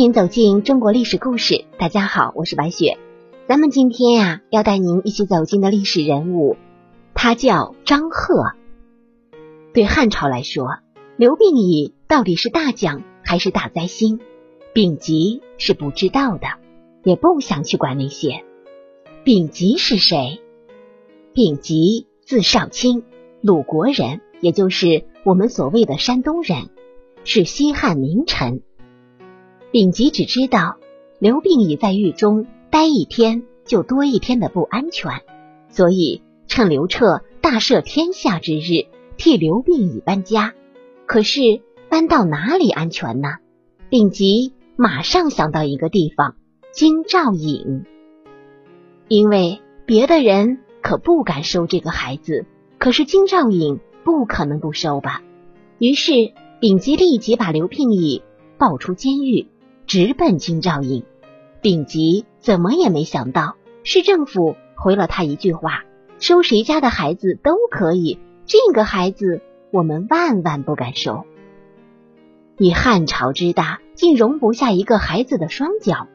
欢迎走进中国历史故事。大家好，我是白雪。咱们今天呀，要带您一起走进的历史人物，他叫张贺。对汉朝来说，刘病已到底是大将还是大灾星，丙吉是不知道的，也不想去管那些。丙吉是谁？丙吉字少卿，鲁国人，也就是我们所谓的山东人，是西汉名臣。丙吉只知道刘病已在狱中待一天，就多一天的不安全，所以趁刘彻大赦天下之日，替刘病已搬家。可是搬到哪里安全呢？丙吉马上想到一个地方——京兆尹，因为别的人可不敢收这个孩子，可是京兆尹不可能不收吧？于是丙吉立即把刘病已抱出监狱。直奔京兆尹，丙吉怎么也没想到，市政府回了他一句话：收谁家的孩子都可以，这个孩子我们万万不敢收。以汉朝之大，竟容不下一个孩子的双脚，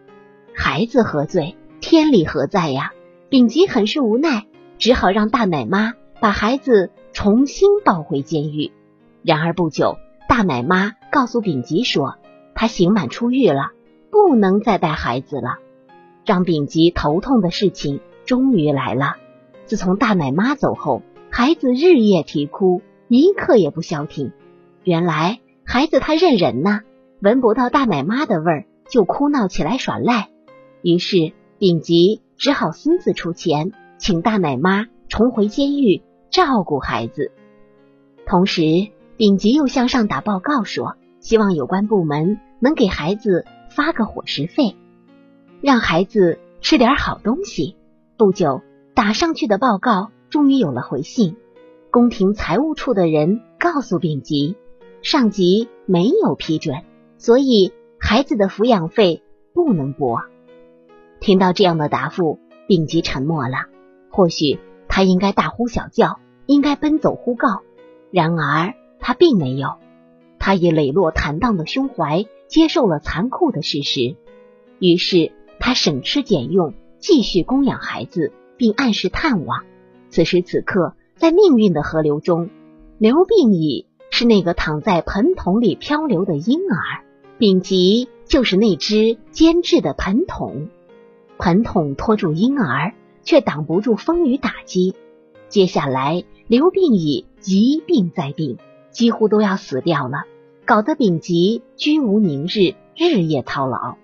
孩子何罪？天理何在呀？丙吉很是无奈，只好让大奶妈把孩子重新抱回监狱。然而不久，大奶妈告诉丙吉说。他刑满出狱了，不能再带孩子了。让丙吉头痛的事情终于来了。自从大奶妈走后，孩子日夜啼哭，一刻也不消停。原来孩子他认人呐，闻不到大奶妈的味儿就哭闹起来耍赖。于是丙吉只好私自出钱，请大奶妈重回监狱照顾孩子。同时，丙吉又向上打报告说，希望有关部门。能给孩子发个伙食费，让孩子吃点好东西。不久，打上去的报告终于有了回信。宫廷财务处的人告诉丙吉，上级没有批准，所以孩子的抚养费不能拨。听到这样的答复，丙吉沉默了。或许他应该大呼小叫，应该奔走呼告，然而他并没有。他以磊落坦荡的胸怀。接受了残酷的事实，于是他省吃俭用，继续供养孩子，并按时探望。此时此刻，在命运的河流中，刘病已是那个躺在盆桶里漂流的婴儿，丙吉就是那只监制的盆桶。盆桶托住婴儿，却挡不住风雨打击。接下来，刘病已一病再病，几乎都要死掉了。搞得丙吉居无宁日，日夜操劳，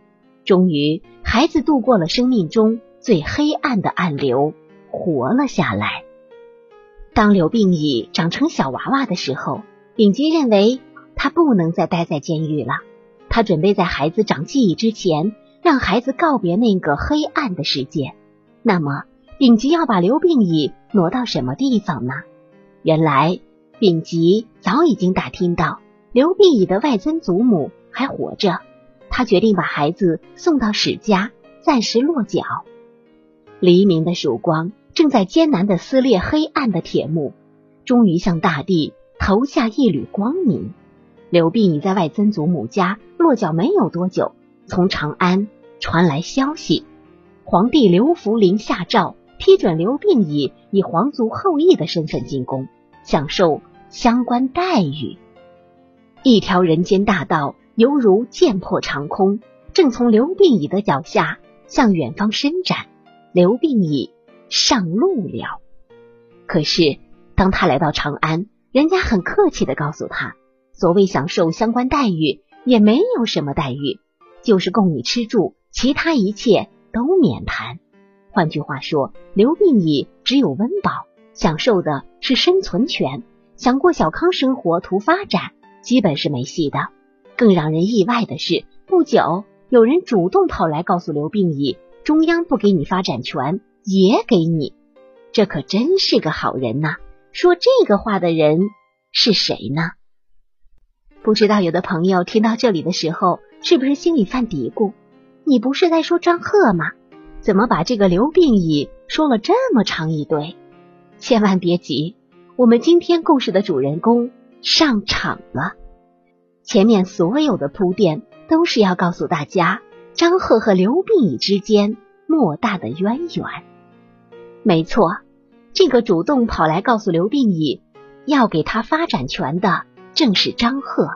终于孩子度过了生命中最黑暗的暗流，活了下来。当刘病已长成小娃娃的时候，丙吉认为他不能再待在监狱了，他准备在孩子长记忆之前，让孩子告别那个黑暗的世界。那么，丙吉要把刘病已挪到什么地方呢？原来，丙吉早已经打听到。刘病已的外曾祖母还活着，他决定把孩子送到史家，暂时落脚。黎明的曙光正在艰难的撕裂黑暗的铁幕，终于向大地投下一缕光明。刘病已在外曾祖母家落脚没有多久，从长安传来消息，皇帝刘弗陵下诏批准刘病已以皇族后裔的身份进宫，享受相关待遇。一条人间大道犹如剑破长空，正从刘病已的脚下向远方伸展。刘病已上路了。可是，当他来到长安，人家很客气的告诉他，所谓享受相关待遇，也没有什么待遇，就是供你吃住，其他一切都免谈。换句话说，刘病已只有温饱，享受的是生存权，想过小康生活，图发展。基本是没戏的。更让人意外的是，不久有人主动跑来告诉刘病已，中央不给你发展权，也给你。这可真是个好人呐！说这个话的人是谁呢？不知道有的朋友听到这里的时候，是不是心里犯嘀咕？你不是在说张贺吗？怎么把这个刘病已说了这么长一堆？千万别急，我们今天故事的主人公。上场了，前面所有的铺垫都是要告诉大家张贺和刘病已之间莫大的渊源。没错，这个主动跑来告诉刘病已要给他发展权的，正是张贺。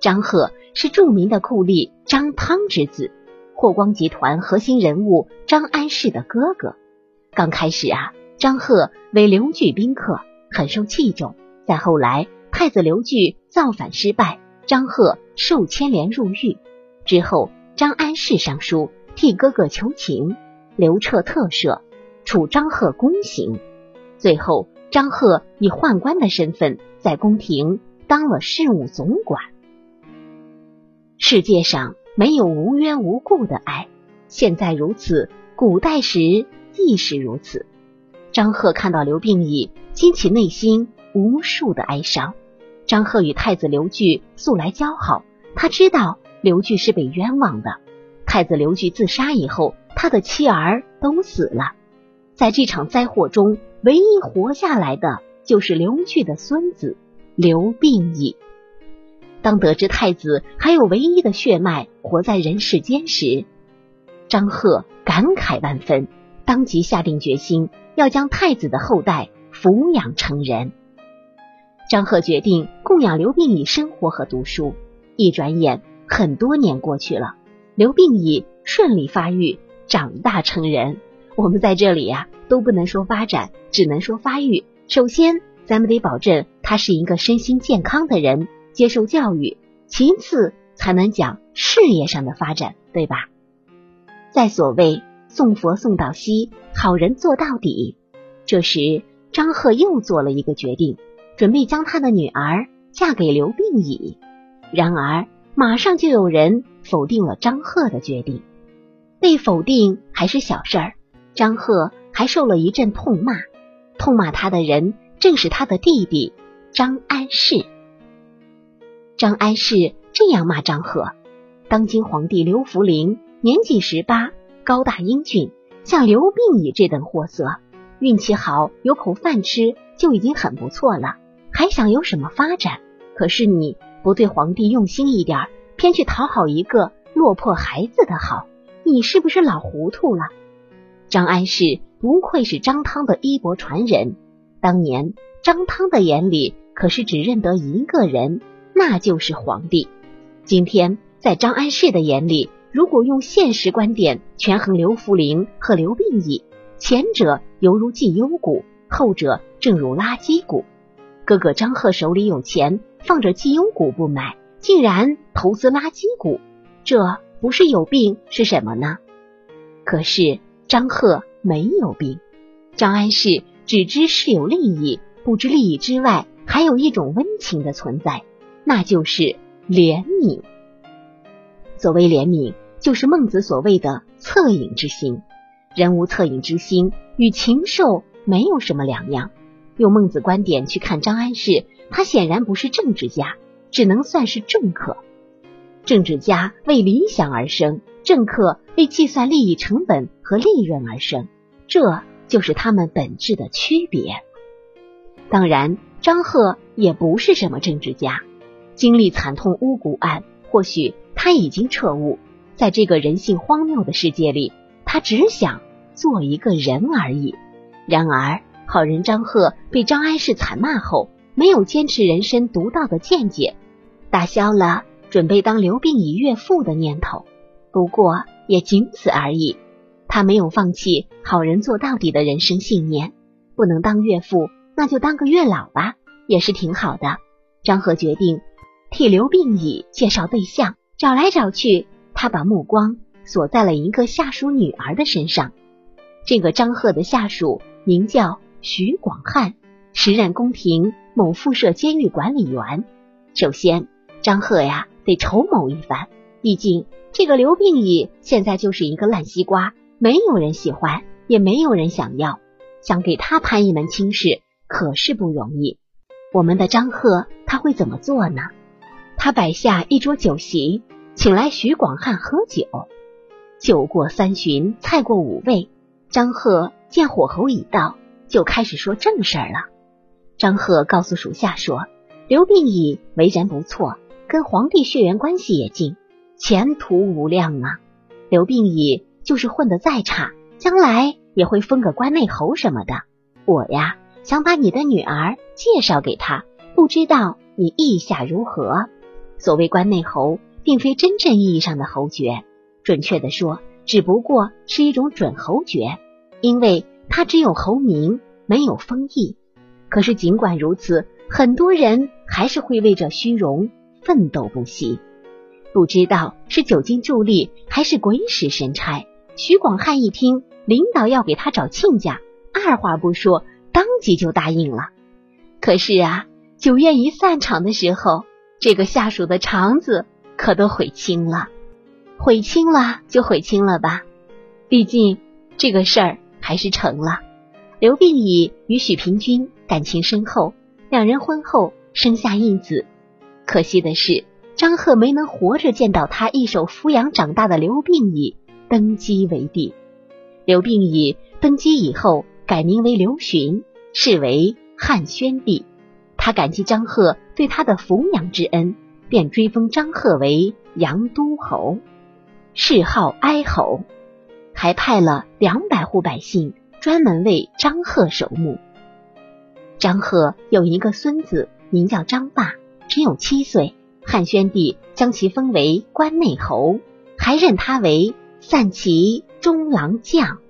张贺是著名的酷吏张汤之子，霍光集团核心人物张安世的哥哥。刚开始啊，张贺为刘据宾客，很受器重。再后来，太子刘据造反失败，张贺受牵连入狱。之后，张安世上书替哥哥求情，刘彻特赦，处张贺宫刑。最后，张贺以宦官的身份在宫廷当了事务总管。世界上没有无缘无故的爱，现在如此，古代时亦是如此。张贺看到刘病已，激起内心无数的哀伤。张贺与太子刘据素来交好，他知道刘据是被冤枉的。太子刘据自杀以后，他的妻儿都死了，在这场灾祸中，唯一活下来的就是刘据的孙子刘病已。当得知太子还有唯一的血脉活在人世间时，张贺感慨万分，当即下定决心要将太子的后代抚养成人。张贺决定供养刘病已生活和读书。一转眼，很多年过去了，刘病已顺利发育，长大成人。我们在这里呀，都不能说发展，只能说发育。首先，咱们得保证他是一个身心健康的人。接受教育，其次才能讲事业上的发展，对吧？在所谓送佛送到西，好人做到底。这时，张贺又做了一个决定，准备将他的女儿嫁给刘病已。然而，马上就有人否定了张贺的决定。被否定还是小事儿，张贺还受了一阵痛骂。痛骂他的人正是他的弟弟张安世。张安世这样骂张贺：当今皇帝刘弗陵年仅十八，高大英俊，像刘病已这等货色，运气好有口饭吃就已经很不错了，还想有什么发展？可是你不对皇帝用心一点，偏去讨好一个落魄孩子的好，你是不是老糊涂了？张安世不愧是张汤的衣钵传人，当年张汤的眼里可是只认得一个人。那就是皇帝。今天在张安世的眼里，如果用现实观点权衡刘弗陵和刘病已，前者犹如绩优股，后者正如垃圾股。哥哥张贺手里有钱，放着绩优股不买，竟然投资垃圾股，这不是有病是什么呢？可是张贺没有病，张安世只知是有利益，不知利益之外还有一种温情的存在。那就是怜悯。所谓怜悯，就是孟子所谓的恻隐之心。人无恻隐之心，与禽兽没有什么两样。用孟子观点去看张安世，他显然不是政治家，只能算是政客。政治家为理想而生，政客为计算利益成本和利润而生，这就是他们本质的区别。当然，张贺也不是什么政治家。经历惨痛巫蛊案，或许他已经彻悟，在这个人性荒谬的世界里，他只想做一个人而已。然而，好人张贺被张安世惨骂后，没有坚持人生独到的见解，打消了准备当刘病已岳父的念头。不过，也仅此而已。他没有放弃好人做到底的人生信念。不能当岳父，那就当个月老吧，也是挺好的。张贺决定。替刘病已介绍对象，找来找去，他把目光锁在了一个下属女儿的身上。这个张贺的下属名叫徐广汉，时任宫廷某附设监狱管理员。首先，张贺呀得筹谋一番，毕竟这个刘病已现在就是一个烂西瓜，没有人喜欢，也没有人想要，想给他攀一门亲事可是不容易。我们的张贺他会怎么做呢？他摆下一桌酒席，请来徐广汉喝酒。酒过三巡，菜过五味，张贺见火候已到，就开始说正事儿了。张贺告诉属下说：“刘病已为人不错，跟皇帝血缘关系也近，前途无量啊。刘病已就是混得再差，将来也会封个关内侯什么的。我呀，想把你的女儿介绍给他，不知道你意下如何？所谓关内侯，并非真正意义上的侯爵，准确的说，只不过是一种准侯爵，因为他只有侯名，没有封邑。可是尽管如此，很多人还是会为这虚荣奋斗不息。不知道是酒精助力，还是鬼使神差，徐广汉一听领导要给他找亲家，二话不说，当即就答应了。可是啊，酒宴一散场的时候。这个下属的肠子可都悔青了，悔青了就悔青了吧，毕竟这个事儿还是成了。刘病已与许平君感情深厚，两人婚后生下一子。可惜的是，张贺没能活着见到他一手抚养长大的刘病已登基为帝。刘病已登基以后，改名为刘询，是为汉宣帝。他感激张贺对他的抚养之恩，便追封张贺为阳都侯，谥号哀侯，还派了两百户百姓专门为张贺守墓。张贺有一个孙子，名叫张霸，只有七岁。汉宣帝将其封为关内侯，还任他为散骑中郎将。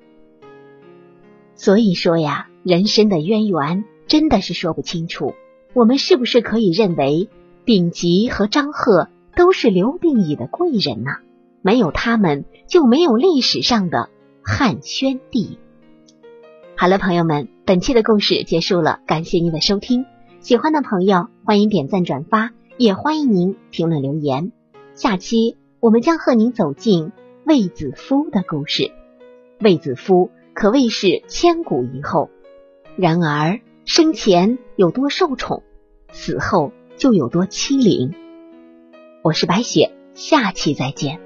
所以说呀，人生的渊源真的是说不清楚。我们是不是可以认为，丙吉和张贺都是刘病已的贵人呢？没有他们，就没有历史上的汉宣帝。好了，朋友们，本期的故事结束了，感谢您的收听。喜欢的朋友欢迎点赞转发，也欢迎您评论留言。下期我们将和您走进卫子夫的故事。卫子夫可谓是千古一后，然而。生前有多受宠，死后就有多欺凌。我是白雪，下期再见。